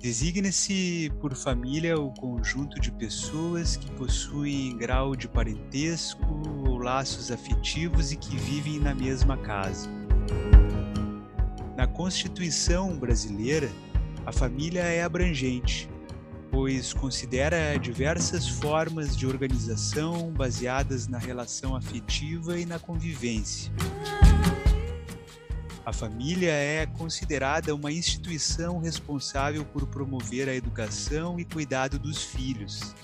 Designa-se por família o conjunto de pessoas que possuem grau de parentesco ou laços afetivos e que vivem na mesma casa. Na Constituição brasileira, a família é abrangente, pois considera diversas formas de organização baseadas na relação afetiva e na convivência. A família é considerada uma instituição responsável por promover a educação e cuidado dos filhos.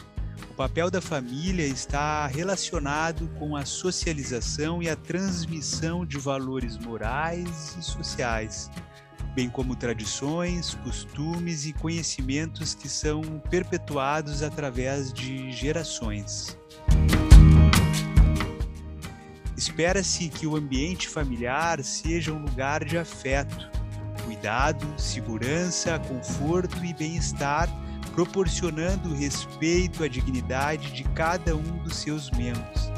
O papel da família está relacionado com a socialização e a transmissão de valores morais e sociais, bem como tradições, costumes e conhecimentos que são perpetuados através de gerações. Espera-se que o ambiente familiar seja um lugar de afeto, cuidado, segurança, conforto e bem-estar, proporcionando respeito à dignidade de cada um dos seus membros.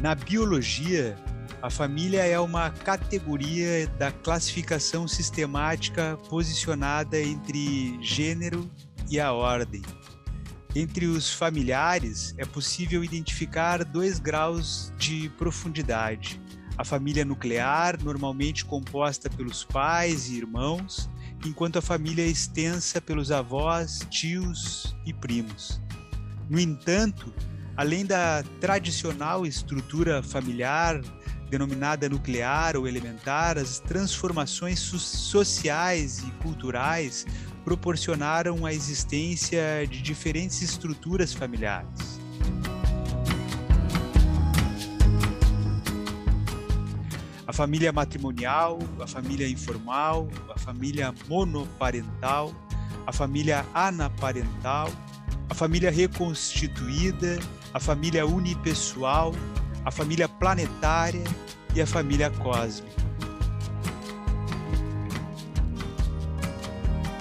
Na biologia, a família é uma categoria da classificação sistemática posicionada entre gênero e a ordem. Entre os familiares, é possível identificar dois graus de profundidade. A família nuclear, normalmente composta pelos pais e irmãos, enquanto a família é extensa pelos avós, tios e primos. No entanto, além da tradicional estrutura familiar, denominada nuclear ou elementar, as transformações sociais e culturais proporcionaram a existência de diferentes estruturas familiares. A família matrimonial, a família informal, a família monoparental, a família anaparental, a família reconstituída, a família unipessoal, a família planetária e a família cósmica.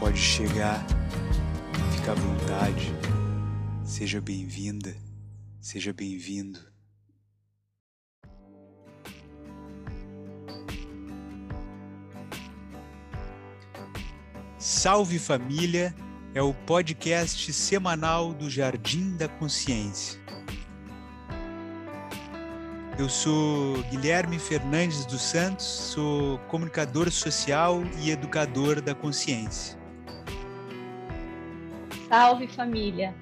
Pode chegar, fica à vontade, seja bem-vinda, seja bem-vindo. Salve Família é o podcast semanal do Jardim da Consciência. Eu sou Guilherme Fernandes dos Santos, sou comunicador social e educador da consciência. Salve família!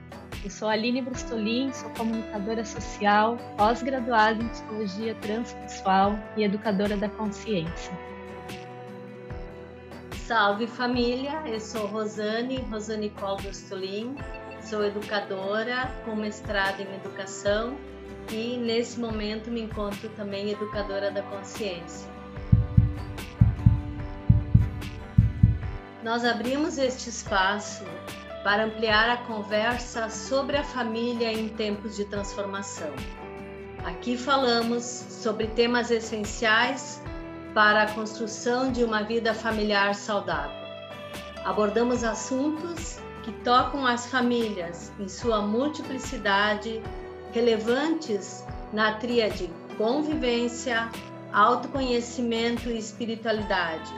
Eu sou Aline Brustolin, sou comunicadora social, pós-graduada em psicologia transpessoal e educadora da consciência. Salve família! Eu sou Rosane, Rosane Col Brustolin, sou educadora com mestrado em educação e nesse momento me encontro também educadora da consciência. Nós abrimos este espaço para ampliar a conversa sobre a família em tempos de transformação. Aqui falamos sobre temas essenciais para a construção de uma vida familiar saudável. Abordamos assuntos que tocam as famílias em sua multiplicidade, relevantes na tríade convivência, autoconhecimento e espiritualidade,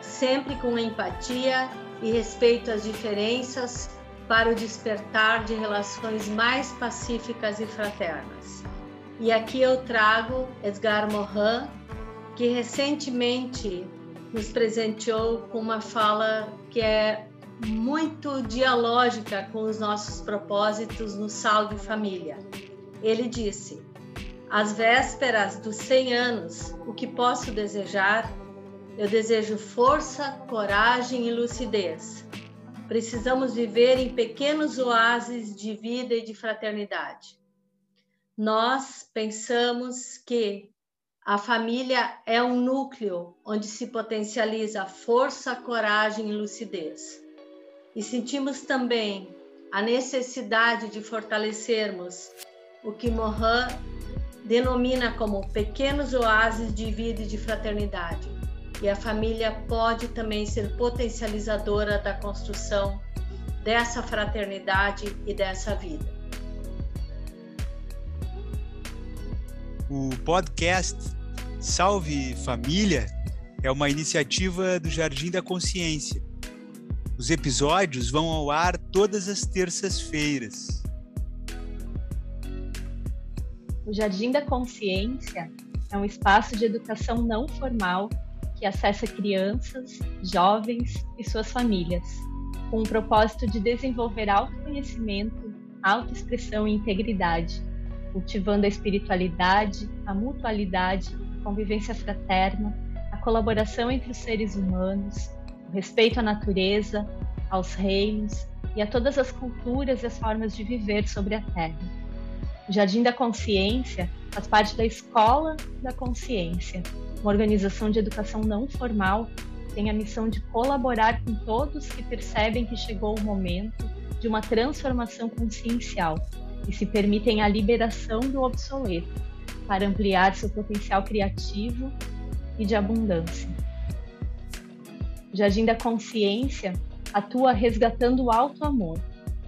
sempre com empatia e respeito às diferenças para o despertar de relações mais pacíficas e fraternas. E aqui eu trago Edgar Morin, que recentemente nos presenteou com uma fala que é muito dialógica com os nossos propósitos no Salve Família. Ele disse: Às vésperas dos 100 anos, o que posso desejar eu desejo força, coragem e lucidez. Precisamos viver em pequenos oásis de vida e de fraternidade. Nós pensamos que a família é um núcleo onde se potencializa força, coragem e lucidez. E sentimos também a necessidade de fortalecermos o que Mohan denomina como pequenos oásis de vida e de fraternidade e a família pode também ser potencializadora da construção dessa fraternidade e dessa vida. O podcast Salve Família é uma iniciativa do Jardim da Consciência. Os episódios vão ao ar todas as terças-feiras. O Jardim da Consciência é um espaço de educação não formal que acessa crianças, jovens e suas famílias, com o propósito de desenvolver autoconhecimento, autoexpressão e integridade, cultivando a espiritualidade, a mutualidade, a convivência fraterna, a colaboração entre os seres humanos, o respeito à natureza, aos reinos e a todas as culturas e as formas de viver sobre a Terra. O Jardim da Consciência faz parte da Escola da Consciência, uma organização de educação não formal. Que tem a missão de colaborar com todos que percebem que chegou o momento de uma transformação consciencial e se permitem a liberação do obsoleto para ampliar seu potencial criativo e de abundância. O Jardim da Consciência atua resgatando o alto amor,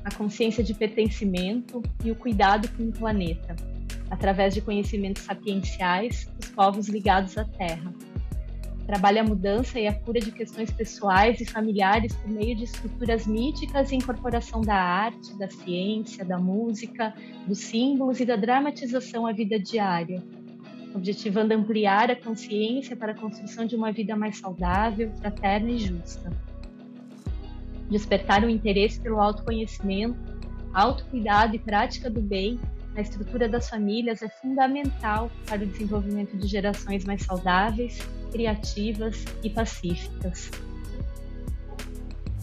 a consciência de pertencimento e o cuidado com o planeta, através de conhecimentos sapienciais dos povos ligados à Terra. Trabalha a mudança e a cura de questões pessoais e familiares por meio de estruturas míticas e incorporação da arte, da ciência, da música, dos símbolos e da dramatização à vida diária, objetivando ampliar a consciência para a construção de uma vida mais saudável, fraterna e justa despertar o interesse pelo autoconhecimento, autocuidado e prática do bem na estrutura das famílias é fundamental para o desenvolvimento de gerações mais saudáveis, criativas e pacíficas.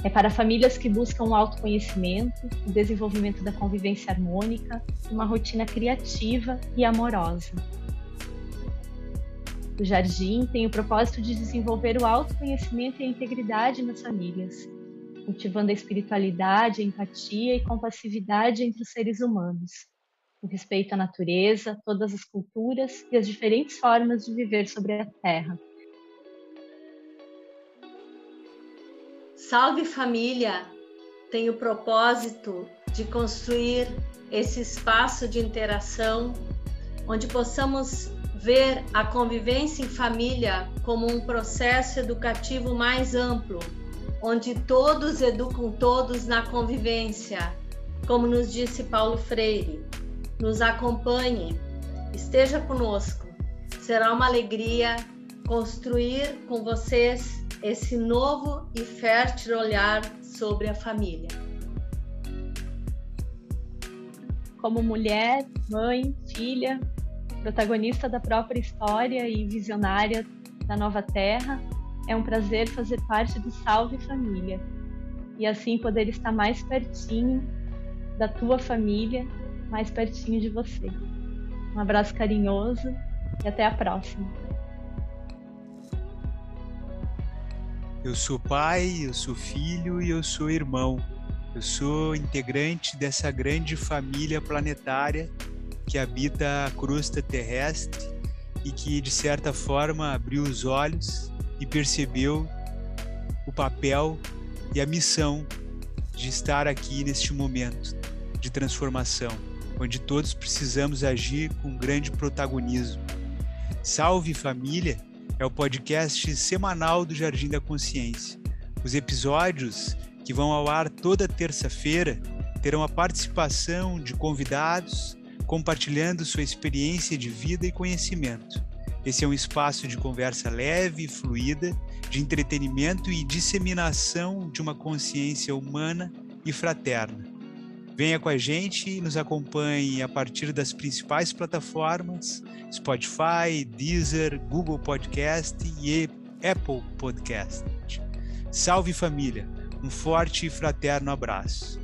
É para famílias que buscam o autoconhecimento, o desenvolvimento da convivência harmônica, uma rotina criativa e amorosa. O Jardim tem o propósito de desenvolver o autoconhecimento e a integridade nas famílias, cultivando a espiritualidade, a empatia e compassividade entre os seres humanos, o respeito à natureza, todas as culturas e as diferentes formas de viver sobre a Terra. Salve Família tem o propósito de construir esse espaço de interação onde possamos ver a convivência em família como um processo educativo mais amplo onde todos educam todos na convivência, como nos disse Paulo Freire. Nos acompanhe, esteja conosco. Será uma alegria construir com vocês esse novo e fértil olhar sobre a família. Como mulher, mãe, filha, protagonista da própria história e visionária da nova terra, é um prazer fazer parte do Salve Família e assim poder estar mais pertinho da tua família, mais pertinho de você. Um abraço carinhoso e até a próxima. Eu sou pai, eu sou filho e eu sou irmão. Eu sou integrante dessa grande família planetária que habita a crosta terrestre e que, de certa forma, abriu os olhos e percebeu o papel e a missão de estar aqui neste momento de transformação, onde todos precisamos agir com grande protagonismo. Salve Família é o podcast semanal do Jardim da Consciência. Os episódios, que vão ao ar toda terça-feira, terão a participação de convidados compartilhando sua experiência de vida e conhecimento. Esse é um espaço de conversa leve e fluida, de entretenimento e disseminação de uma consciência humana e fraterna. Venha com a gente e nos acompanhe a partir das principais plataformas: Spotify, Deezer, Google Podcast e Apple Podcast. Salve família! Um forte e fraterno abraço.